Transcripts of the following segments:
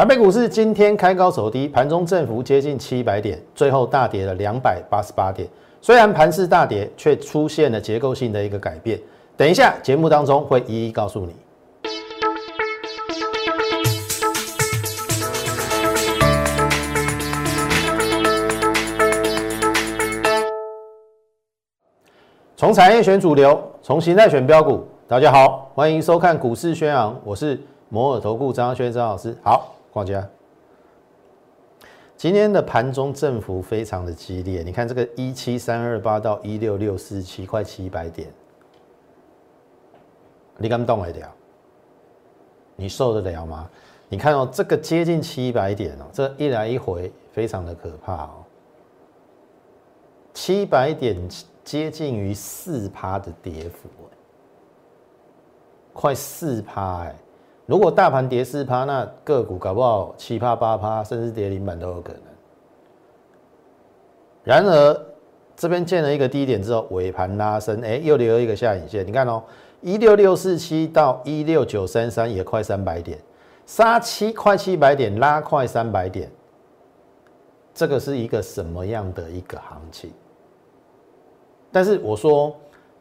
台北股市今天开高走低，盘中振幅接近七百点，最后大跌了两百八十八点。虽然盘势大跌，却出现了结构性的一个改变。等一下节目当中会一一告诉你。从产业选主流，从形态选标股。大家好，欢迎收看股市宣扬，我是摩尔投顾张轩张老师。好，逛家。今天的盘中振幅非常的激烈，你看这个一七三二八到一六六四七，快七百点，你敢动得了？你受得了吗？你看哦，这个接近七百点哦，这一来一回非常的可怕哦，七百点。接近于四趴的跌幅，快四趴哎！如果大盘跌四趴，那个股搞不好七趴八趴，甚至跌零板都有可能。然而这边见了一个低点之后，尾盘拉升，哎，又留一个下影线。你看哦，一六六四七到一六九三三也快三百点，杀七快七百点，拉快三百点，这个是一个什么样的一个行情？但是我说，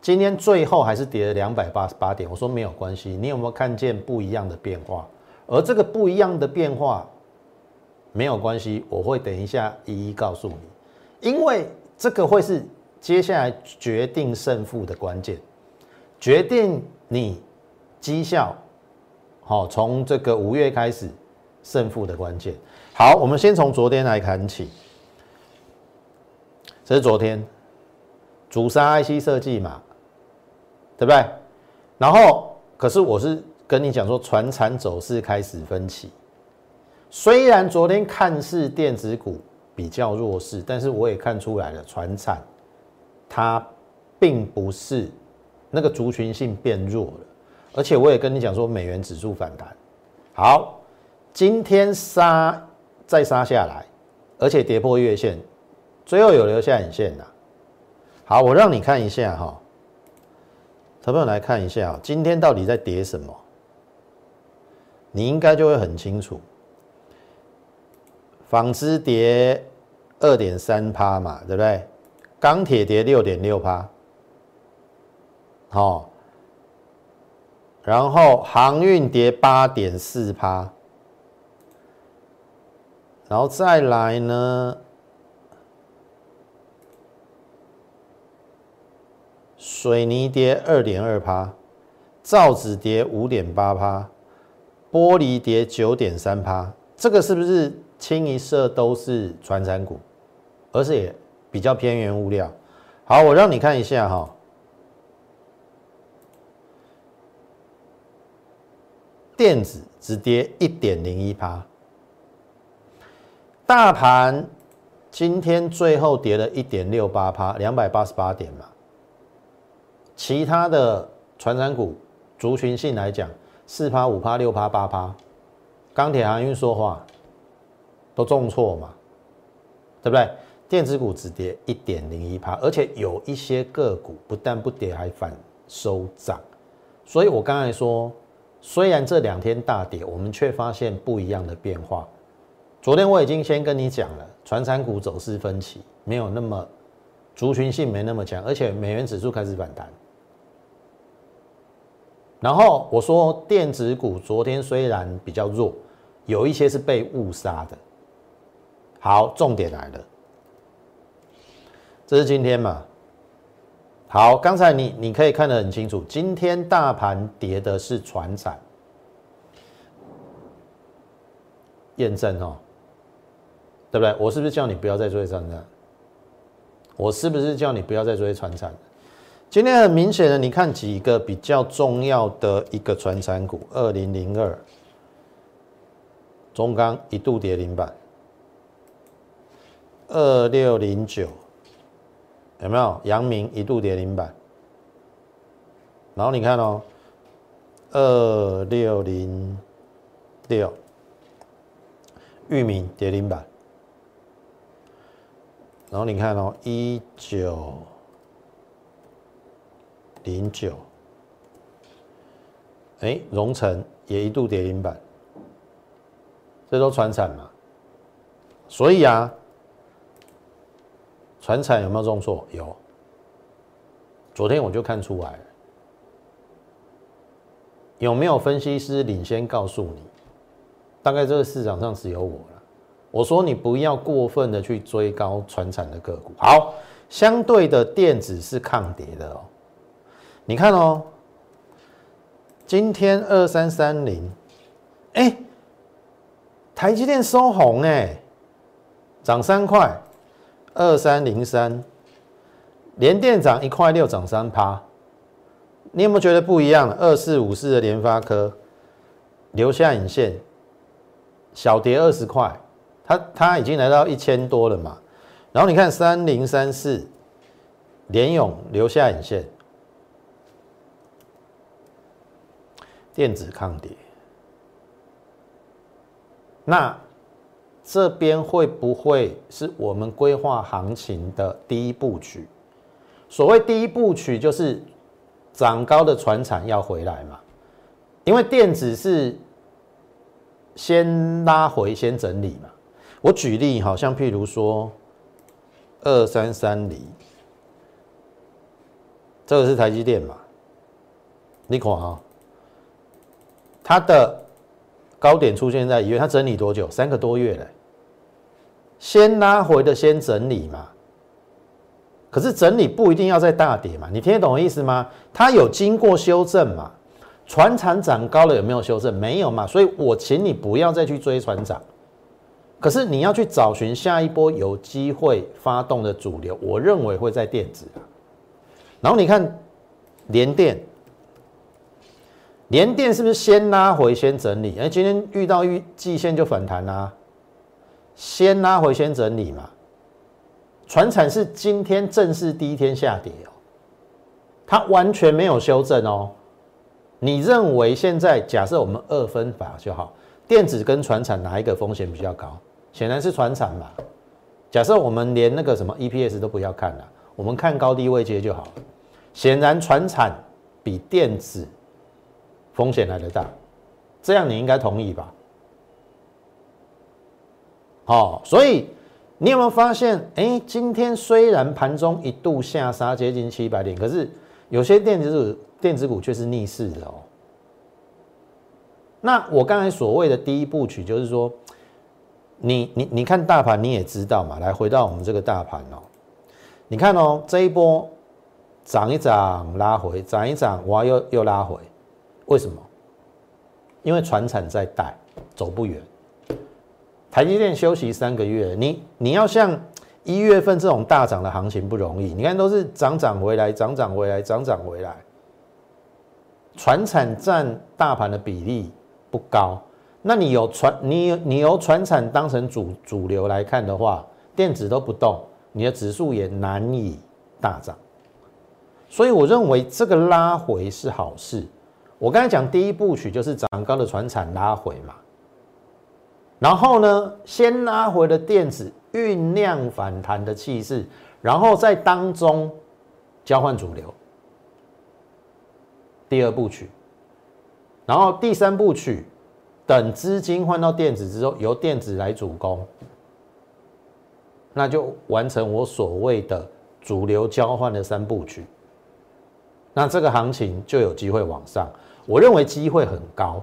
今天最后还是跌了两百八十八点。我说没有关系，你有没有看见不一样的变化？而这个不一样的变化没有关系，我会等一下一一告诉你，因为这个会是接下来决定胜负的关键，决定你绩效好从这个五月开始胜负的关键。好，我们先从昨天来看起，这是昨天。主杀 IC 设计嘛，对不对？然后，可是我是跟你讲说，船产走势开始分歧。虽然昨天看似电子股比较弱势，但是我也看出来了，船产它并不是那个族群性变弱了。而且我也跟你讲说，美元指数反弹。好，今天杀再杀下来，而且跌破月线，最后有留下影线的。好，我让你看一下哈，朋友来看一下，今天到底在跌什么？你应该就会很清楚。纺织跌二点三趴嘛，对不对？钢铁跌六点六趴，好，然后航运跌八点四趴，然后再来呢？水泥跌二点二趴，造纸跌五点八趴，玻璃跌九点三趴。这个是不是清一色都是传产股，而且比较偏原物料？好，我让你看一下哈，电子只跌一点零一趴，大盘今天最后跌了一点六八趴，两百八十八点嘛。其他的传染股族群性来讲，四趴、五趴、六趴、八趴，钢铁航运说话都重挫嘛，对不对？电子股只跌一点零一趴，而且有一些个股不但不跌，还反收涨。所以我刚才说，虽然这两天大跌，我们却发现不一样的变化。昨天我已经先跟你讲了，传产股走势分歧，没有那么族群性没那么强，而且美元指数开始反弹。然后我说，电子股昨天虽然比较弱，有一些是被误杀的。好，重点来了，这是今天嘛？好，刚才你你可以看得很清楚，今天大盘跌的是船产，验证哦，对不对？我是不是叫你不要再追船产？我是不是叫你不要再追船产？今天很明显的，你看几个比较重要的一个传产股，二零零二中钢一度跌零板，二六零九有没有？阳明一度跌零板，然后你看哦，二六零六域名跌零板，然后你看哦，一九。零九，哎，荣成也一度跌零板，这都船产嘛。所以啊，船产有没有重挫？有。昨天我就看出来了。有没有分析师领先告诉你？大概这个市场上只有我了。我说你不要过分的去追高船产的个股。好，相对的电子是抗跌的哦。你看哦，今天二三三零，哎，台积电收红哎，涨三块，二三零三，连电涨一块六，涨三趴。你有没有觉得不一样？二四五四的联发科留下影线，小跌二十块，它它已经来到一千多了嘛。然后你看三零三四联勇留下影线。电子抗跌，那这边会不会是我们规划行情的第一部曲？所谓第一部曲，就是涨高的船产要回来嘛？因为电子是先拉回、先整理嘛。我举例，好像譬如说二三三零，这个是台积电嘛？你看啊。它的高点出现在一月，它整理多久？三个多月了。先拉回的先整理嘛，可是整理不一定要在大跌嘛，你听得懂我意思吗？它有经过修正嘛？船产涨高了有没有修正？没有嘛，所以我请你不要再去追船长，可是你要去找寻下一波有机会发动的主流，我认为会在电子然后你看联电。连电是不是先拉回先整理？哎，今天遇到预季线就反弹啦，先拉回先整理嘛。船产是今天正式第一天下跌哦，它完全没有修正哦。你认为现在假设我们二分法就好，电子跟船产哪一个风险比较高？显然是船产嘛。假设我们连那个什么 EPS 都不要看了，我们看高低位阶就好了。显然船产比电子。风险来的大，这样你应该同意吧？好，所以你有没有发现？哎，今天虽然盘中一度下杀接近七百点，可是有些电子股电子股却是逆势的哦。那我刚才所谓的第一部曲，就是说，你你你看大盘，你也知道嘛。来，回到我们这个大盘哦，你看哦，这一波涨一涨拉回，涨一涨哇又又拉回。为什么？因为船产在带，走不远。台积电休息三个月，你你要像一月份这种大涨的行情不容易。你看都是涨涨回来，涨涨回来，涨涨回来。船产占大盘的比例不高，那你有船，你你由船产当成主主流来看的话，电子都不动，你的指数也难以大涨。所以我认为这个拉回是好事。我刚才讲第一部曲就是涨高的船产拉回嘛，然后呢，先拉回的电子酝酿反弹的气势，然后在当中交换主流。第二部曲，然后第三部曲，等资金换到电子之后，由电子来主攻，那就完成我所谓的主流交换的三部曲。那这个行情就有机会往上。我认为机会很高，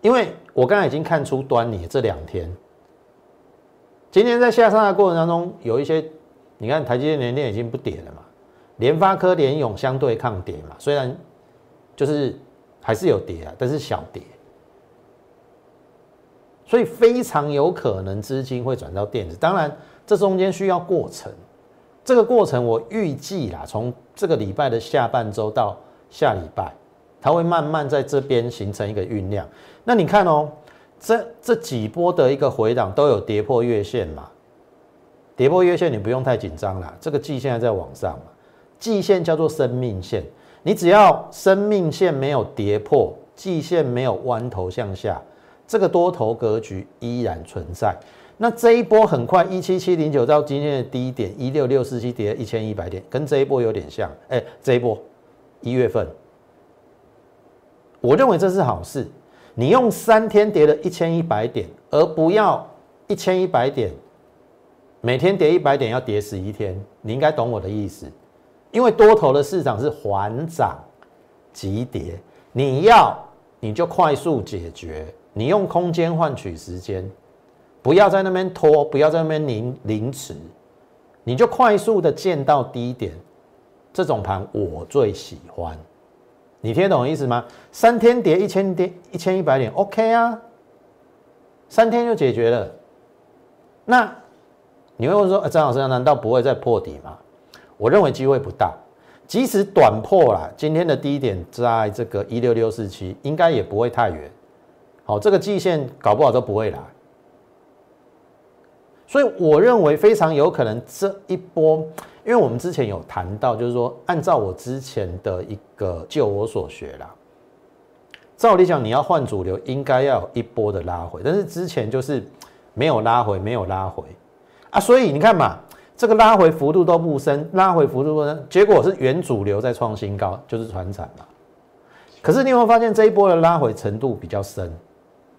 因为我刚才已经看出端倪。这两天，今天在下杀的过程当中，有一些，你看台积电、联电已经不跌了嘛，联发科、联勇相对抗跌嘛，虽然就是还是有跌啊，但是小跌，所以非常有可能资金会转到电子。当然，这中间需要过程，这个过程我预计啦，从这个礼拜的下半周到下礼拜。它会慢慢在这边形成一个酝酿。那你看哦，这这几波的一个回档都有跌破月线嘛？跌破月线你不用太紧张啦，这个季线还在往上嘛。季线叫做生命线，你只要生命线没有跌破，季线没有弯头向下，这个多头格局依然存在。那这一波很快一七七零九到今天的低点一六六四七跌一千一百点，跟这一波有点像。哎，这一波一月份。我认为这是好事。你用三天跌了一千一百点，而不要一千一百点，每天跌一百点要跌十一天，你应该懂我的意思。因为多头的市场是缓涨急跌，你要你就快速解决，你用空间换取时间，不要在那边拖，不要在那边临临迟，你就快速的见到低点，这种盘我最喜欢。你听懂意思吗？三天跌一千点，一千一百点，OK 啊，三天就解决了。那你会问说，张老师难道不会再破底吗？我认为机会不大，即使短破了，今天的低点在这个一六六四七，应该也不会太远。好，这个季线搞不好都不会来，所以我认为非常有可能这一波，因为我们之前有谈到，就是说按照我之前的一个就我所学啦，照理讲你要换主流，应该要有一波的拉回，但是之前就是没有拉回，没有拉回啊，所以你看嘛。这个拉回幅度都不深，拉回幅度不深，结果是原主流在创新高，就是船产嘛。可是你有没有发现这一波的拉回程度比较深，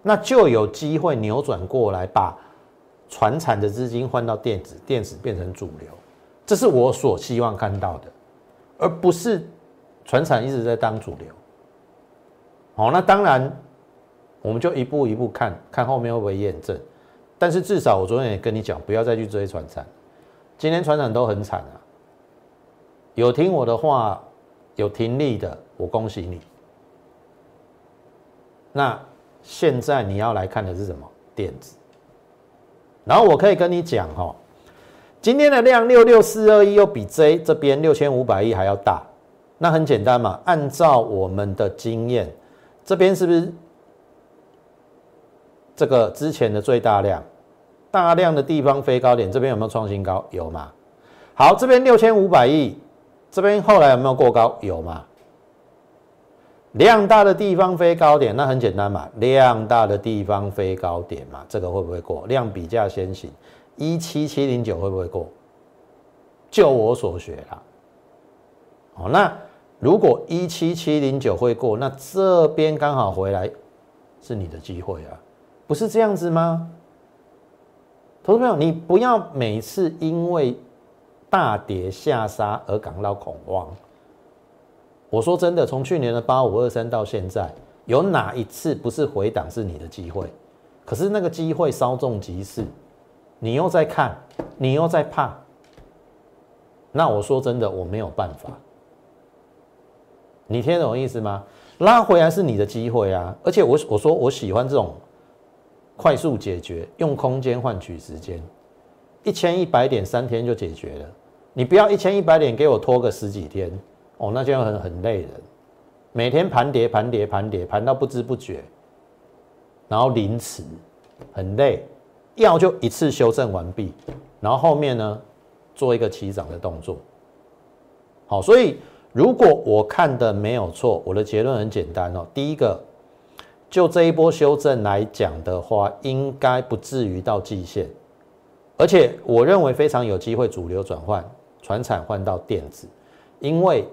那就有机会扭转过来，把船产的资金换到电子，电子变成主流，这是我所希望看到的，而不是船厂一直在当主流。好，那当然我们就一步一步看看后面会不会验证，但是至少我昨天也跟你讲，不要再去追船厂。今天船长都很惨啊！有听我的话，有听力的，我恭喜你。那现在你要来看的是什么？电子。然后我可以跟你讲哈，今天的量六六四二一又比 J 这边六千五百亿还要大。那很简单嘛，按照我们的经验，这边是不是这个之前的最大量？大量的地方飞高点，这边有没有创新高？有吗？好，这边六千五百亿，这边后来有没有过高？有吗？量大的地方飞高点，那很简单嘛，量大的地方飞高点嘛，这个会不会过？量比价先行，一七七零九会不会过？就我所学啦。好，那如果一七七零九会过，那这边刚好回来是你的机会啊，不是这样子吗？投资朋友，你不要每次因为大跌下杀而感到恐慌。我说真的，从去年的八五二三到现在，有哪一次不是回档是你的机会？可是那个机会稍纵即逝，你又在看，你又在怕。那我说真的，我没有办法。你听懂意思吗？拉回来是你的机会啊！而且我我说我喜欢这种。快速解决，用空间换取时间，一千一百点三天就解决了。你不要一千一百点给我拖个十几天哦，那就很很累人。每天盘跌盘跌盘跌盘到不知不觉，然后临迟，很累。要就一次修正完毕，然后后面呢做一个起涨的动作。好，所以如果我看的没有错，我的结论很简单哦。第一个。就这一波修正来讲的话，应该不至于到季线，而且我认为非常有机会主流转换，船产换到电子，因为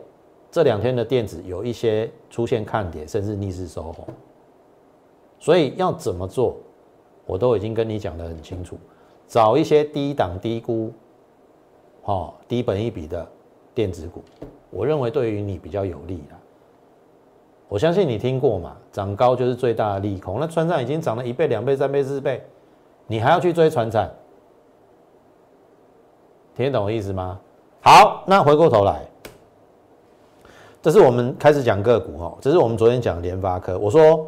这两天的电子有一些出现看点，甚至逆势收红，所以要怎么做，我都已经跟你讲得很清楚，找一些低档低估，哦低本一比的电子股，我认为对于你比较有利的。我相信你听过嘛？涨高就是最大的利空。那船产已经涨了一倍、两倍、三倍、四倍，你还要去追船长？听得懂我意思吗？好，那回过头来，这是我们开始讲个股哦。这是我们昨天讲联发科，我说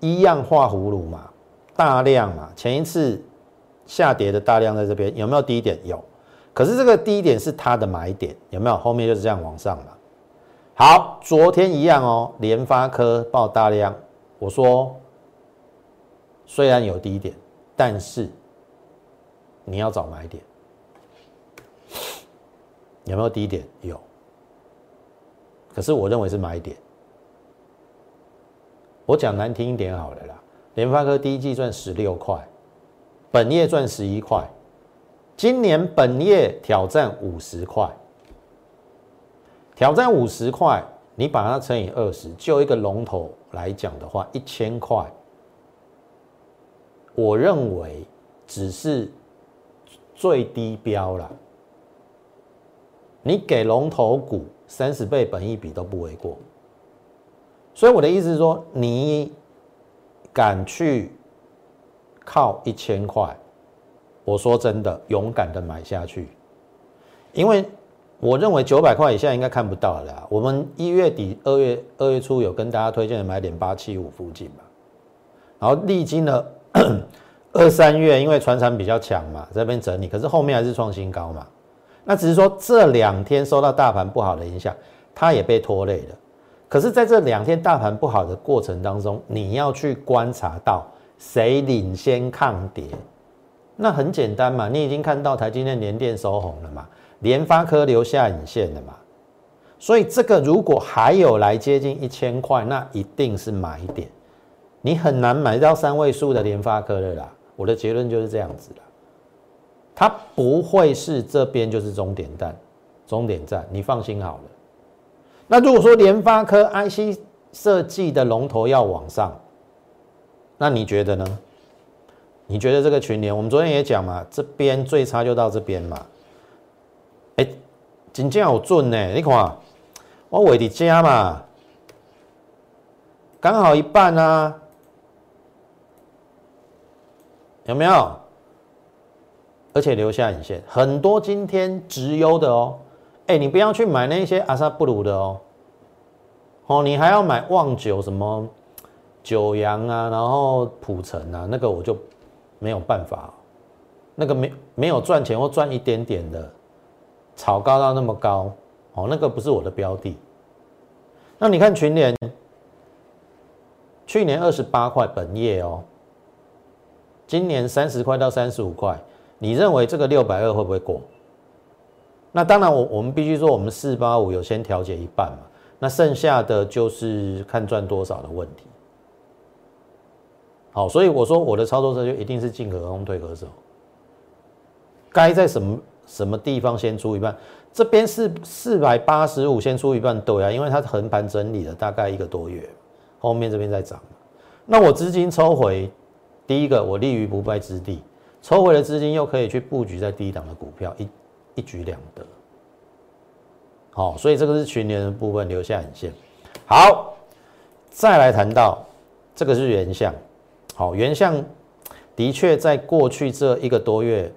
一样画葫芦嘛，大量嘛。前一次下跌的大量在这边有没有低点？有，可是这个低点是它的买点，有没有？后面就是这样往上了。好，昨天一样哦，联发科报大量。我说，虽然有低点，但是你要找买点。有没有低点？有。可是我认为是买点。我讲难听一点好了啦，联发科第一季赚十六块，本业赚十一块，今年本业挑战五十块。挑战五十块，你把它乘以二十，就一个龙头来讲的话，一千块，我认为只是最低标了。你给龙头股三十倍本益比都不为过。所以我的意思是说，你敢去靠一千块，我说真的，勇敢的买下去，因为我认为九百块以下应该看不到了。我们一月底、二月二月初有跟大家推荐的买点八七五附近嘛，然后历经了 二三月，因为船产比较强嘛，这边整理，可是后面还是创新高嘛。那只是说这两天受到大盘不好的影响，它也被拖累了。可是，在这两天大盘不好的过程当中，你要去观察到谁领先抗跌，那很简单嘛，你已经看到台积电连电收红了嘛，联发科留下影线了嘛，所以这个如果还有来接近一千块，那一定是买点，你很难买到三位数的联发科的啦。我的结论就是这样子的，它不会是这边就是终点站，终点站，你放心好了。那如果说联发科 IC 设计的龙头要往上，那你觉得呢？你觉得这个群联，我们昨天也讲嘛，这边最差就到这边嘛。哎，真正有准呢，你看，我尾的加嘛，刚好一半啊，有没有？而且留下影线，很多今天直优的哦。哎，你不要去买那些阿萨布鲁的哦，哦，你还要买旺九什么九阳啊，然后普城啊，那个我就没有办法，那个没没有赚钱或赚一点点的，炒高到那么高，哦，那个不是我的标的。那你看群联，去年二十八块本业哦，今年三十块到三十五块，你认为这个六百二会不会过？那当然，我我们必须说，我们四八五有先调节一半嘛，那剩下的就是看赚多少的问题。好，所以我说我的操作策略一定是进可攻退可守，该在什么什么地方先出一半，这边是四百八十五先出一半对啊，因为它横盘整理了大概一个多月，后面这边在涨那我资金抽回，第一个我立于不败之地，抽回的资金又可以去布局在低档的股票一。一举两得，好，所以这个是群联的部分留下影线。好，再来谈到这个是原相，好，原相的确在过去这一个多月，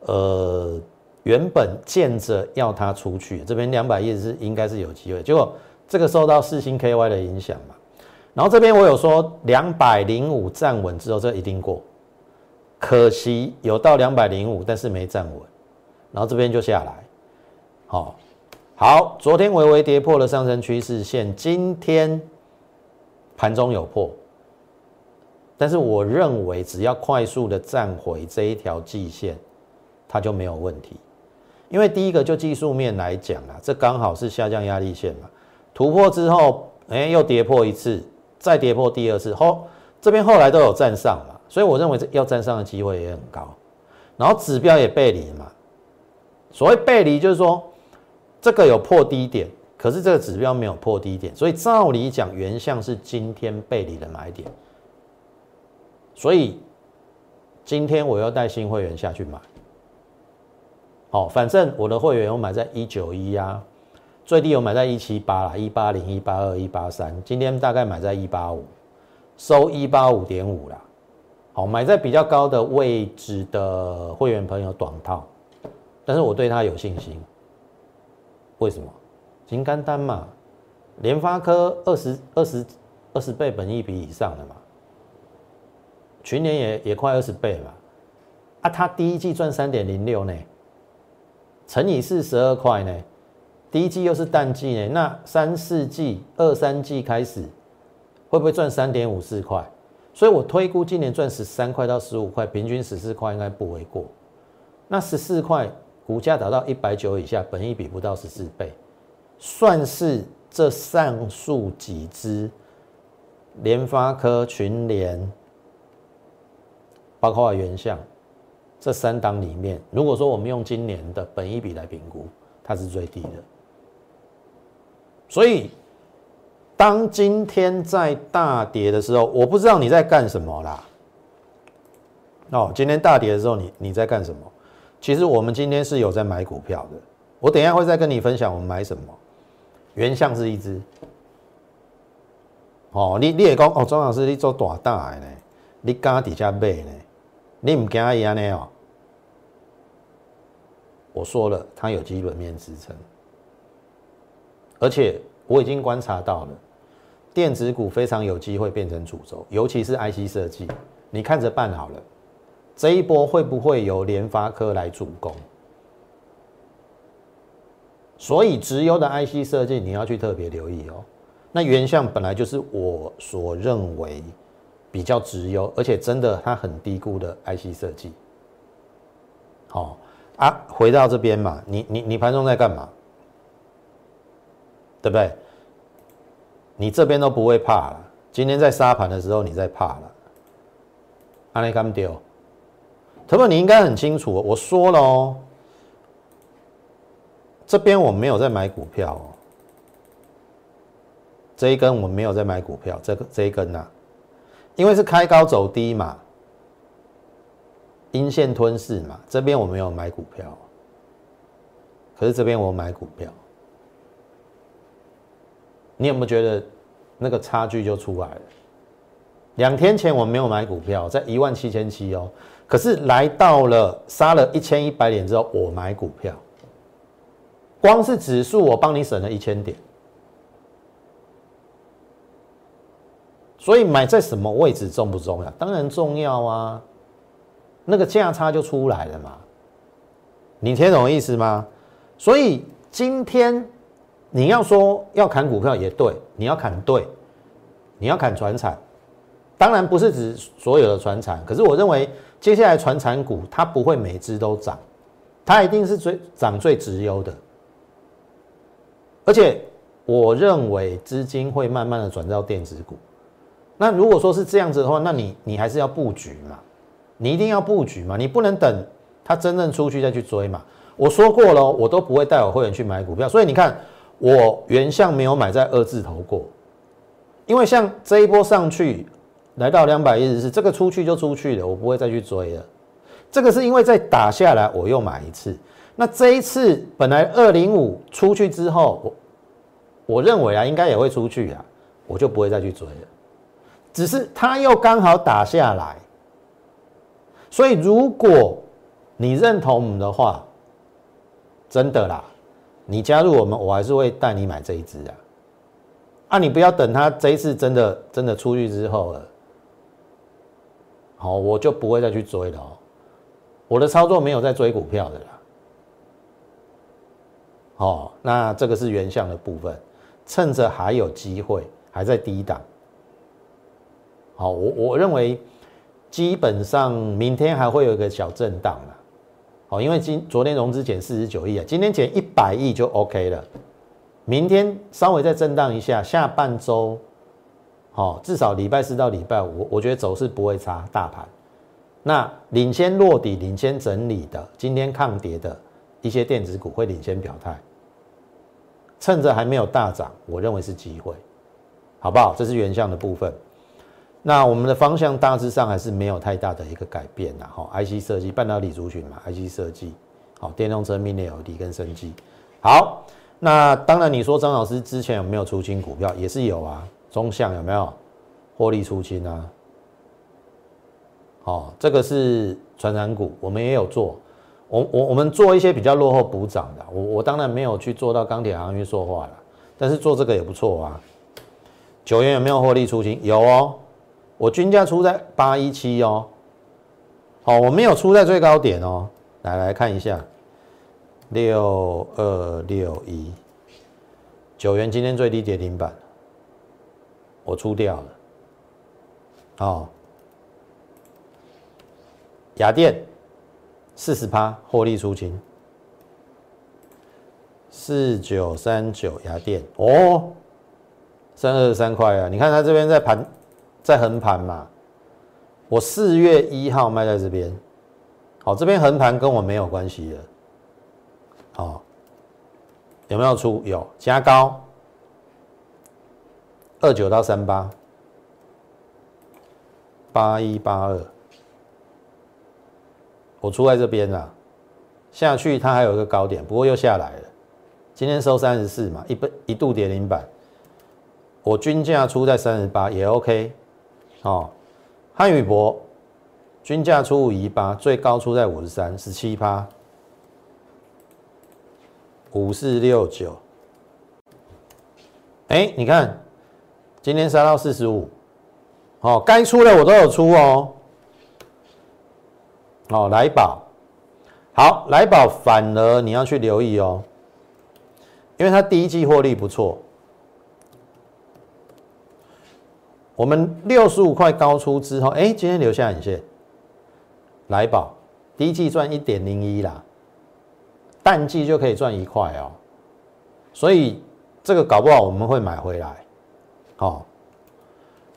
呃，原本见着要它出去，这边两百亿是应该是有机会，结果这个受到四星 KY 的影响嘛，然后这边我有说两百零五站稳之后，这一定过，可惜有到两百零五，但是没站稳。然后这边就下来，好，好，昨天微微跌破了上升趋势线，今天盘中有破，但是我认为只要快速的站回这一条季线，它就没有问题。因为第一个就技术面来讲啊，这刚好是下降压力线嘛，突破之后，哎，又跌破一次，再跌破第二次，后这边后来都有站上嘛，所以我认为要站上的机会也很高。然后指标也背离嘛。所谓背离，就是说这个有破低点，可是这个指标没有破低点，所以照理讲，原像是今天背离的买点。所以今天我要带新会员下去买。好，反正我的会员有买在一九一啊，最低有买在一七八啦，一八零、一八二、一八三，今天大概买在一八五，收一八五点五啦。好，买在比较高的位置的会员朋友短套。但是我对他有信心，为什么？金刚单嘛，联发科二十二十二十倍本益比以上的嘛，去年也也快二十倍嘛，啊，他第一季赚三点零六呢，乘以四十二块呢，第一季又是淡季呢，那三四季二三季开始会不会赚三点五四块？所以我推估今年赚十三块到十五块，平均十四块应该不为过，那十四块。股价达到一百九以下，本益比不到十四倍，算是这上述几只联发科、群联，包括原相这三档里面，如果说我们用今年的本益比来评估，它是最低的。所以，当今天在大跌的时候，我不知道你在干什么啦。哦，今天大跌的时候，你你在干什么？其实我们今天是有在买股票的，我等一下会再跟你分享我们买什么。原相是一只，哦，你你也讲哦，庄老师你做大大的呢，你敢底下买呢？你唔惊伊安尼哦？我说了，它有基本面支撑，而且我已经观察到了，电子股非常有机会变成主轴，尤其是 IC 设计，你看着办好了。这一波会不会由联发科来主攻？所以直优的 IC 设计你要去特别留意哦。那原相本来就是我所认为比较直优，而且真的它很低估的 IC 设计。好啊，回到这边嘛，你你你盘中在干嘛？对不对？你这边都不会怕了。今天在杀盘的时候你在怕了，阿内干丢。特别你应该很清楚，我说了哦，这边我没有在买股票哦，这一根我没有在买股票，这个这一根呐，因为是开高走低嘛，阴线吞噬嘛，这边我没有买股票，可是这边我买股票，你有没有觉得那个差距就出来了？两天前我没有买股票，在一万七千七哦。可是来到了杀了一千一百点之后，我买股票，光是指数我帮你省了一千点，所以买在什么位置重不重要？当然重要啊，那个价差就出来了嘛，你听懂意思吗？所以今天你要说要砍股票也对，你要砍对，你要砍船产，当然不是指所有的船产，可是我认为。接下来，传产股它不会每只都涨，它一定是最涨最直优的。而且，我认为资金会慢慢的转到电子股。那如果说是这样子的话，那你你还是要布局嘛？你一定要布局嘛？你不能等它真正出去再去追嘛？我说过了，我都不会带我会员去买股票。所以你看，我原相没有买在二字头过，因为像这一波上去。来到两百一十四，这个出去就出去了，我不会再去追了。这个是因为再打下来，我又买一次。那这一次本来二零五出去之后，我我认为啊，应该也会出去啊，我就不会再去追了。只是它又刚好打下来，所以如果你认同我们的话，真的啦，你加入我们，我还是会带你买这一支啊。啊，你不要等它这一次真的真的出去之后了。好，我就不会再去追了哦。我的操作没有在追股票的啦。好，那这个是原相的部分，趁着还有机会，还在低档。好，我我认为基本上明天还会有一个小震荡啦。好，因为今昨天融资减四十九亿啊，今天减一百亿就 OK 了。明天稍微再震荡一下，下半周。好，至少礼拜四到礼拜五，我觉得走势不会差。大盘那领先落底、领先整理的，今天抗跌的一些电子股会领先表态，趁着还没有大涨，我认为是机会，好不好？这是原相的部分。那我们的方向大致上还是没有太大的一个改变的。哈，IC 设计、半导体族群嘛，IC 设计，好，电动车、Mini LED 跟升级。好，那当然你说张老师之前有没有出清股票，也是有啊。中向有没有获利出清啊？好，这个是传染股，我们也有做。我我我们做一些比较落后补涨的。我我当然没有去做到钢铁行业说话了，但是做这个也不错啊。九元有没有获利出清？有哦，我均价出在八一七哦。好，我没有出在最高点哦。来来看一下，六二六一，九元今天最低跌停板。我出掉了，哦，雅电四十趴获利出清，四九三九雅电哦，三二三块啊！你看它这边在盘，在横盘嘛。我四月一号卖在这边，好，这边横盘跟我没有关系的，好，有没有出？有加高。二九到三八，八一八二，我出在这边啦，下去它还有一个高点，不过又下来了。今天收三十四嘛，一倍一度跌零板，我均价出在三十八也 OK。哦，汉语博均价出五一八，最高出在五十三，十七趴，五四六九。哎，你看，今天杀到四十五，哦，该出的我都有出哦。哦，来宝，好，来宝反而你要去留意哦。因为它第一季获利不错，我们六十五块高出之后，哎，今天留下影线，来宝第一季赚一点零一啦，淡季就可以赚一块哦，所以这个搞不好我们会买回来，好，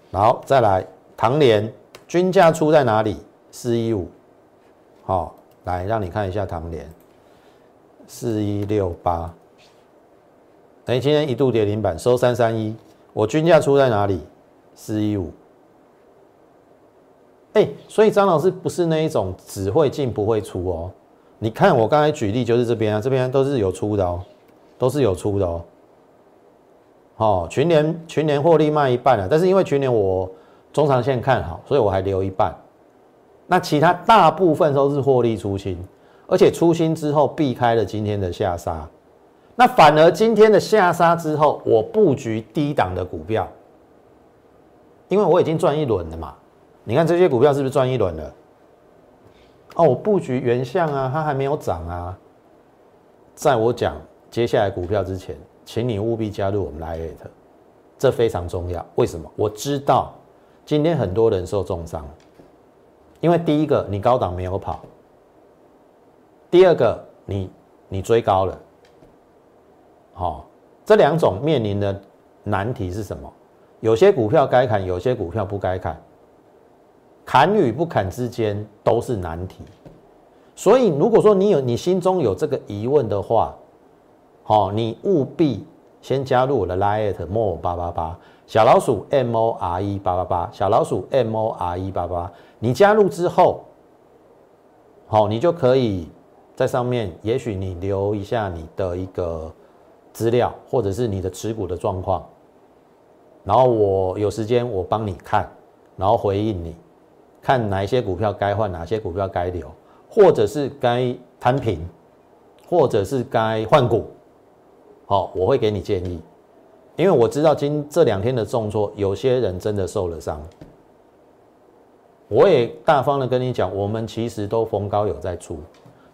然后再来唐联均价出在哪里？四一五，好，来让你看一下唐联，四一六八。等于，今天一度跌停板，收三三一。我均价出在哪里？四一五。哎，所以张老师不是那一种只会进不会出哦。你看我刚才举例就是这边啊，这边都是有出的哦，都是有出的哦。哦，群联群联获利卖一半了，但是因为群联我中长线看好，所以我还留一半。那其他大部分都是获利出清，而且出清之后避开了今天的下杀。那反而今天的下杀之后，我布局低档的股票，因为我已经赚一轮了嘛。你看这些股票是不是赚一轮了？哦，我布局原相啊，它还没有涨啊。在我讲接下来股票之前，请你务必加入我们 Lite，这非常重要。为什么？我知道今天很多人受重伤，因为第一个你高档没有跑，第二个你你追高了。好，这两种面临的难题是什么？有些股票该砍，有些股票不该砍。砍与不砍之间都是难题。所以，如果说你有你心中有这个疑问的话，好，你务必先加入我的 Lite More 八八八小老鼠 M O R E 八八八小老鼠 M O R E 八八。你加入之后，好，你就可以在上面，也许你留一下你的一个。资料或者是你的持股的状况，然后我有时间我帮你看，然后回应你，看哪一些股票该换，哪些股票该留，或者是该摊平，或者是该换股，好，我会给你建议，因为我知道今这两天的重挫，有些人真的受了伤，我也大方的跟你讲，我们其实都逢高有在出，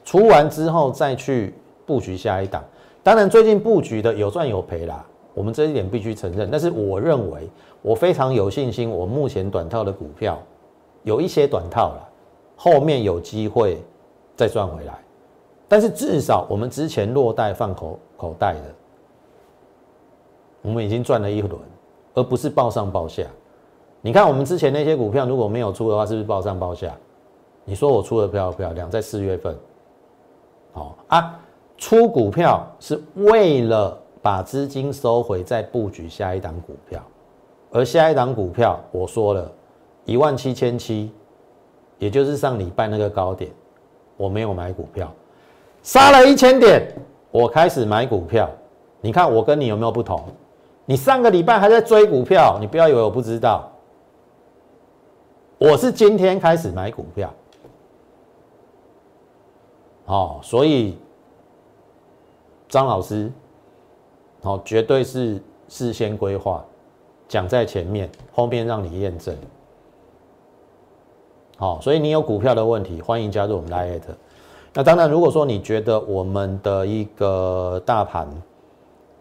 出完之后再去布局下一档。当然，最近布局的有赚有赔啦，我们这一点必须承认。但是我认为，我非常有信心，我目前短套的股票有一些短套了，后面有机会再赚回来。但是至少我们之前落袋放口口袋的，我们已经赚了一轮，而不是报上报下。你看我们之前那些股票如果没有出的话，是不是报上报下？你说我出的漂不漂亮？在四月份，好啊。出股票是为了把资金收回，再布局下一档股票，而下一档股票我说了，一万七千七，也就是上礼拜那个高点，我没有买股票，杀了一千点，我开始买股票。你看我跟你有没有不同？你上个礼拜还在追股票，你不要以为我不知道，我是今天开始买股票。好，所以。张老师，好，绝对是事先规划，讲在前面，后面让你验证。好，所以你有股票的问题，欢迎加入我们 Lite。那当然，如果说你觉得我们的一个大盘，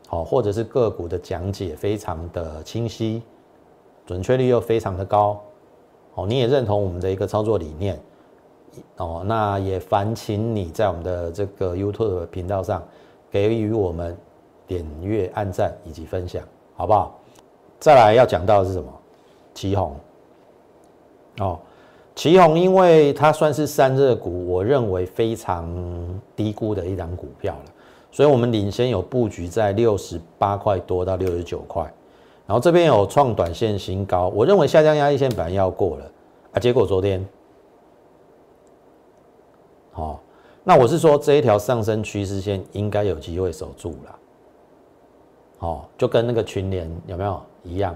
好，或者是个股的讲解非常的清晰，准确率又非常的高，哦，你也认同我们的一个操作理念，哦，那也烦请你在我们的这个 YouTube 频道上。给予我们点阅、按赞以及分享，好不好？再来要讲到的是什么？旗宏哦，旗宏，因为它算是散热股，我认为非常低估的一张股票了，所以我们领先有布局在六十八块多到六十九块，然后这边有创短线新高，我认为下降压力线本来要过了啊，结果昨天好，那我是说这一条上升趋势线应该有机会守住了。好，就跟那个群联有没有一样？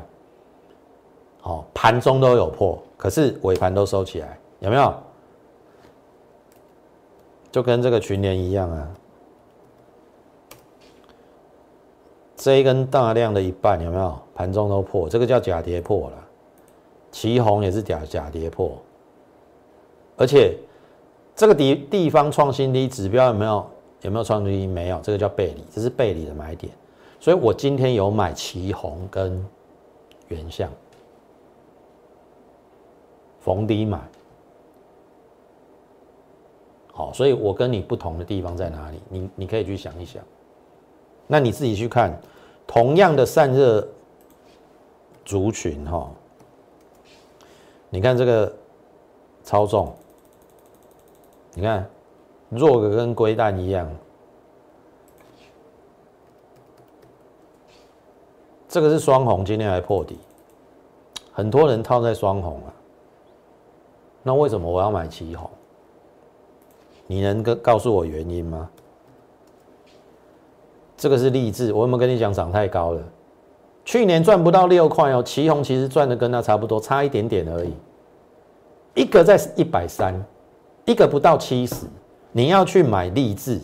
好，盘中都有破，可是尾盘都收起来，有没有？就跟这个群联一样啊。这一根大量的一半有没有？盘中都破，这个叫假跌破了。旗红也是假假跌破，而且这个地地方创新低指标有没有？有没有创新低？没有，这个叫背离，这是背离的买点。所以我今天有买旗红跟原相，逢低买。好，所以我跟你不同的地方在哪里？你你可以去想一想。那你自己去看，同样的散热族群哈，你看这个超重，你看弱的跟龟蛋一样，这个是双红，今天还破底，很多人套在双红啊。那为什么我要买旗红？你能跟告诉我原因吗？这个是励志，我有没有跟你讲涨太高了？去年赚不到六块哦，旗宏其实赚的跟它差不多，差一点点而已。一个在一百三，一个不到七十。你要去买励志，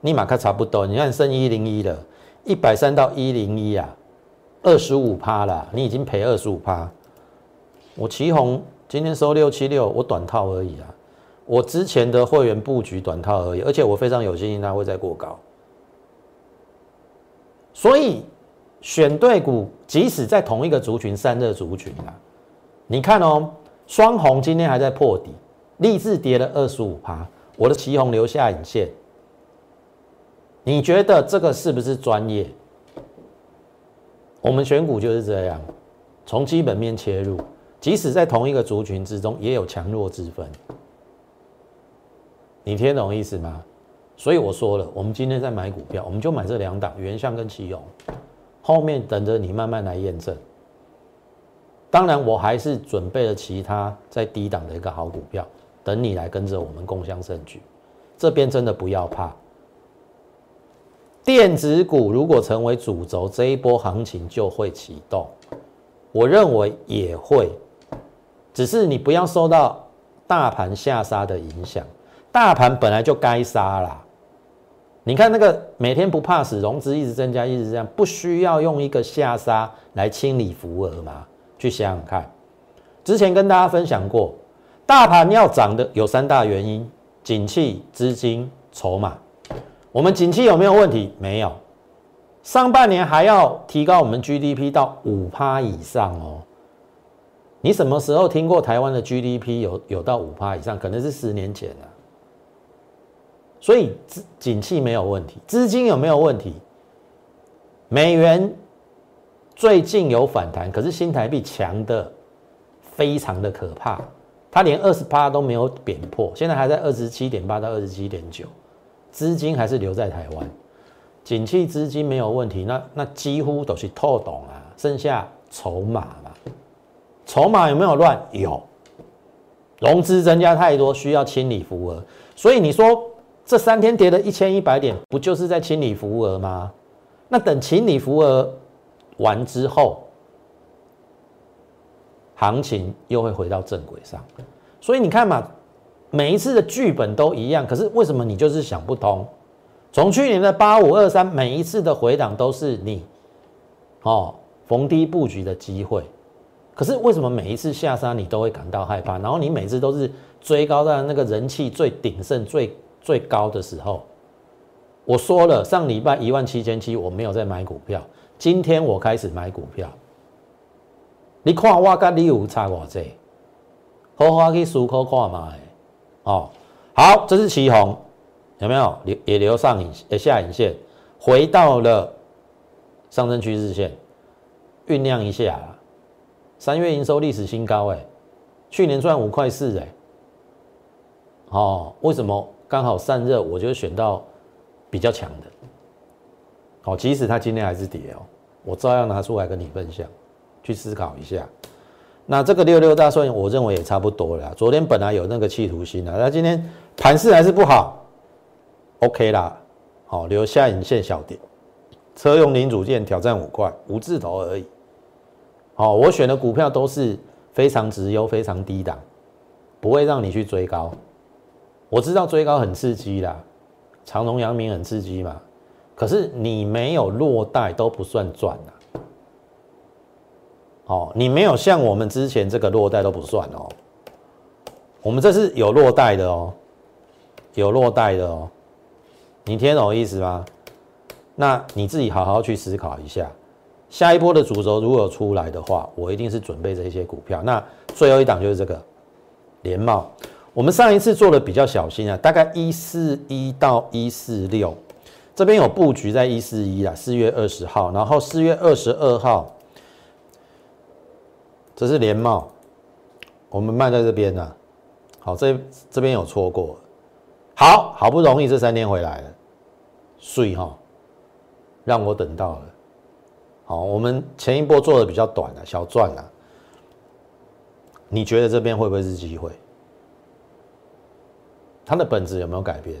你马克差不多。你看升一零一了，一百三到一零一啊，二十五趴啦，你已经赔二十五趴。我旗宏今天收六七六，我短套而已啊。我之前的会员布局短套而已，而且我非常有信心它会再过高。所以选对股，即使在同一个族群散热族群啊，你看哦，双红今天还在破底，立志跌了二十五趴，我的旗红留下影线，你觉得这个是不是专业？我们选股就是这样，从基本面切入，即使在同一个族群之中，也有强弱之分。你听懂意思吗？所以我说了，我们今天在买股票，我们就买这两档，原相跟奇勇，后面等着你慢慢来验证。当然，我还是准备了其他在低档的一个好股票，等你来跟着我们共襄盛举。这边真的不要怕，电子股如果成为主轴，这一波行情就会启动。我认为也会，只是你不要受到大盘下杀的影响，大盘本来就该杀啦。你看那个每天不怕死，融资一直增加，一直这样，不需要用一个下杀来清理浮额吗？去想想看，之前跟大家分享过，大盘要涨的有三大原因：景气、资金、筹码。我们景气有没有问题？没有。上半年还要提高我们 GDP 到五趴以上哦。你什么时候听过台湾的 GDP 有有到五趴以上？可能是十年前了。所以资景气没有问题，资金有没有问题？美元最近有反弹，可是新台币强的非常的可怕，它连二十八都没有贬破，现在还在二十七点八到二十七点九，资金还是留在台湾，景气资金没有问题，那那几乎都是透懂啊，剩下筹码嘛，筹码有没有乱？有，融资增加太多，需要清理浮额，所以你说。这三天跌了一千一百点，不就是在清理浮额吗？那等清理浮额完之后，行情又会回到正轨上。所以你看嘛，每一次的剧本都一样，可是为什么你就是想不通？从去年的八五二三，每一次的回档都是你哦逢低布局的机会，可是为什么每一次下杀你都会感到害怕？然后你每次都是追高在那个人气最鼎盛最。最高的时候，我说了，上礼拜一万七千七，我没有在买股票。今天我开始买股票。你看我跟你有差我这，好好去思考看嘛。哦，好，这是旗红，有没有留也留上影呃下影线，回到了上升趋势线，酝酿一下。三月营收历史新高，哎，去年赚五块四，哎，哦，为什么？刚好散热，我就选到比较强的。好，即使它今天还是跌哦，我照样拿出来跟你分享，去思考一下。那这个六六大顺，我认为也差不多了。昨天本来有那个企图心的，那今天盘势还是不好，OK 啦，好留下影线小点，车用零组件挑战五块，五字头而已。好，我选的股票都是非常直优、非常低档，不会让你去追高。我知道追高很刺激啦，长隆、阳明很刺激嘛，可是你没有落袋都不算赚呐。哦，你没有像我们之前这个落袋都不算哦，我们这是有落袋的哦。有落袋的哦，你听懂我意思吗？那你自己好好去思考一下，下一波的主轴如果出来的话，我一定是准备这些股票。那最后一档就是这个联茂，我们上一次做的比较小心啊，大概一四一到一四六，这边有布局在一四一啊，四月二十号，然后四月二十二号，这是联茂，我们卖在这边呢。好，这这边有错过。好好不容易这三天回来了，睡哈，让我等到了。好，我们前一波做的比较短了，小赚了。你觉得这边会不会是机会？它的本质有没有改变？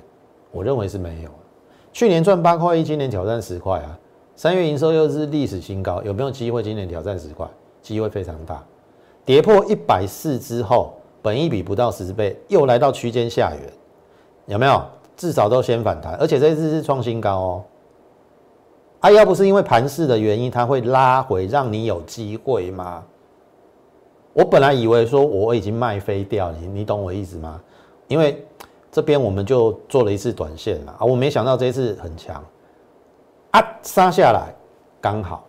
我认为是没有。去年赚八块一，今年挑战十块啊！三月营收又是历史新高，有没有机会今年挑战十块？机会非常大。跌破一百四之后，本一比不到十倍，又来到区间下缘。有没有？至少都先反弹，而且这次是创新高哦。啊，要不是因为盘势的原因，它会拉回，让你有机会吗？我本来以为说我已经卖飞掉，你你懂我意思吗？因为这边我们就做了一次短线了，啊，我没想到这一次很强，啊，杀下来刚好，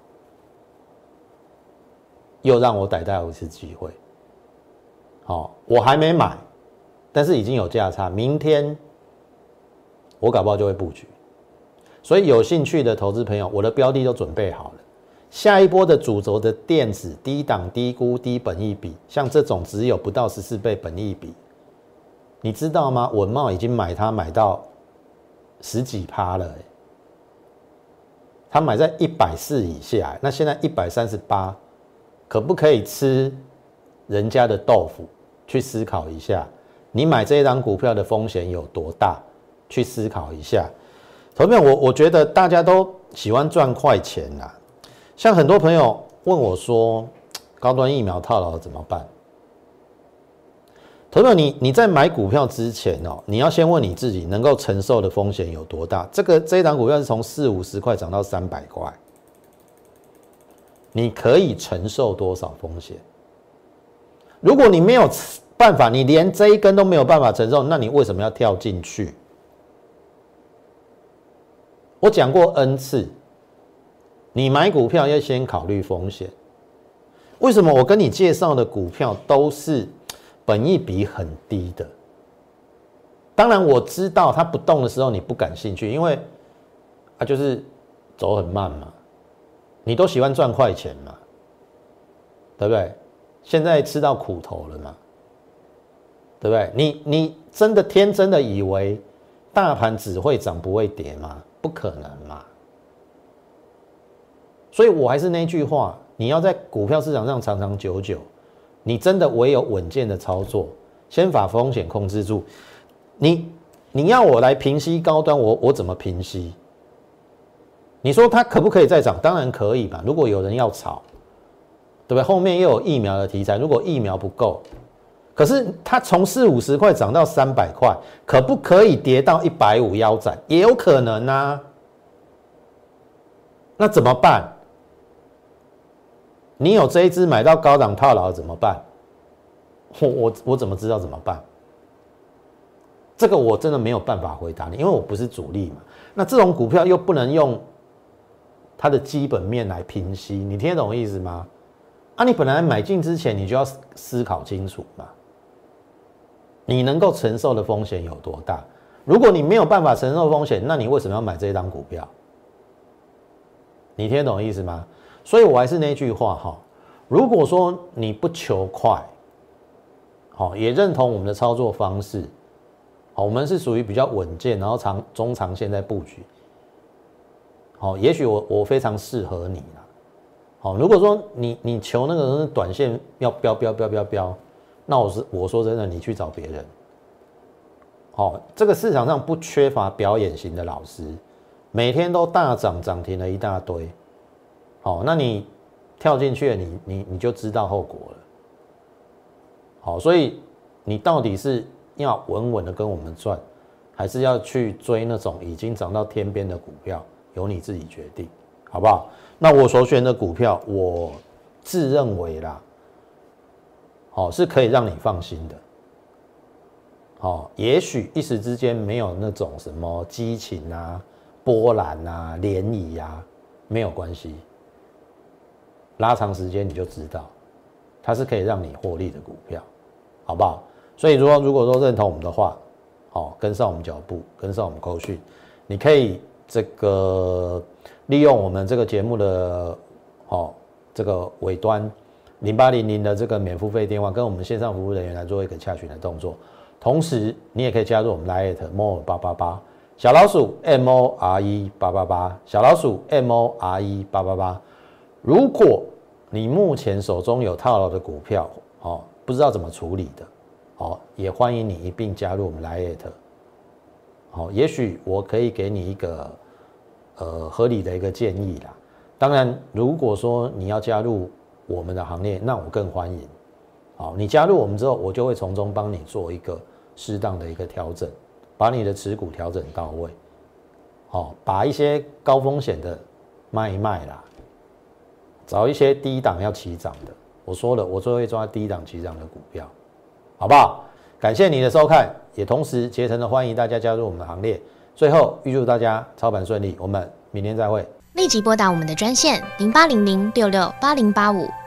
又让我逮到一次机会。好，我还没买。但是已经有价差，明天我搞不好就会布局，所以有兴趣的投资朋友，我的标的都准备好了。下一波的主轴的电子低档、低估、低本益比，像这种只有不到十四倍本益比，你知道吗？文茂已经买它买到十几趴了，他买在一百四以下，那现在一百三十八，可不可以吃人家的豆腐？去思考一下。你买这一张股票的风险有多大？去思考一下。投票，我我觉得大家都喜欢赚快钱啦。像很多朋友问我说，高端疫苗套牢怎么办？朋友，你你在买股票之前哦，你要先问你自己能够承受的风险有多大。这个这一档股票是从四五十块涨到三百块，你可以承受多少风险？如果你没有。办法，你连这一根都没有办法承受，那你为什么要跳进去？我讲过 N 次，你买股票要先考虑风险。为什么我跟你介绍的股票都是本益比很低的？当然我知道它不动的时候你不感兴趣，因为它就是走很慢嘛。你都喜欢赚快钱嘛，对不对？现在吃到苦头了嘛。对不对？你你真的天真的以为大盘只会涨不会跌吗？不可能嘛！所以我还是那句话，你要在股票市场上长长久久，你真的唯有稳健的操作，先把风险控制住。你你要我来平息高端，我我怎么平息？你说它可不可以再涨？当然可以吧！如果有人要炒，对不对？后面又有疫苗的题材，如果疫苗不够。可是它从四五十块涨到三百块，可不可以跌到一百五腰斩？也有可能啊。那怎么办？你有这一支买到高档套牢怎么办？我我我怎么知道怎么办？这个我真的没有办法回答你，因为我不是主力嘛。那这种股票又不能用它的基本面来平息，你听得懂意思吗？啊，你本来买进之前你就要思考清楚嘛。你能够承受的风险有多大？如果你没有办法承受风险，那你为什么要买这一张股票？你听懂意思吗？所以我还是那句话哈，如果说你不求快，好，也认同我们的操作方式，好，我们是属于比较稳健，然后长中长线在布局，好，也许我我非常适合你了，好，如果说你你求那个短线要飙飙飙飙飙。那我是我说真的，你去找别人，哦，这个市场上不缺乏表演型的老师，每天都大涨涨停了一大堆。好，那你跳进去了，你你你就知道后果了。好，所以你到底是要稳稳的跟我们赚，还是要去追那种已经涨到天边的股票？由你自己决定，好不好？那我所选的股票，我自认为啦，好是可以让你放心的。好，也许一时之间没有那种什么激情啊、波澜啊、涟漪啊，没有关系。拉长时间你就知道，它是可以让你获利的股票，好不好？所以如果如果说认同我们的话，好，跟上我们脚步，跟上我们扣讯，你可以这个利用我们这个节目的好这个尾端零八零零的这个免付费电话，跟我们线上服务人员来做一个洽询的动作。同时，你也可以加入我们 Line more 八八八小老鼠 M O R E 八八八小老鼠 M O R E 八八八。如果你目前手中有套牢的股票，哦，不知道怎么处理的，哦，也欢迎你一并加入我们 Line。好，也许我可以给你一个呃合理的一个建议啦。当然，如果说你要加入我们的行列，那我更欢迎。好，你加入我们之后，我就会从中帮你做一个。适当的一个调整，把你的持股调整到位，好，把一些高风险的卖一卖啦，找一些低档要起涨的。我说了，我最会抓低档起涨的股票，好不好？感谢你的收看，也同时竭诚的欢迎大家加入我们的行列。最后预祝大家操盘顺利，我们明天再会。立即拨打我们的专线零八零零六六八零八五。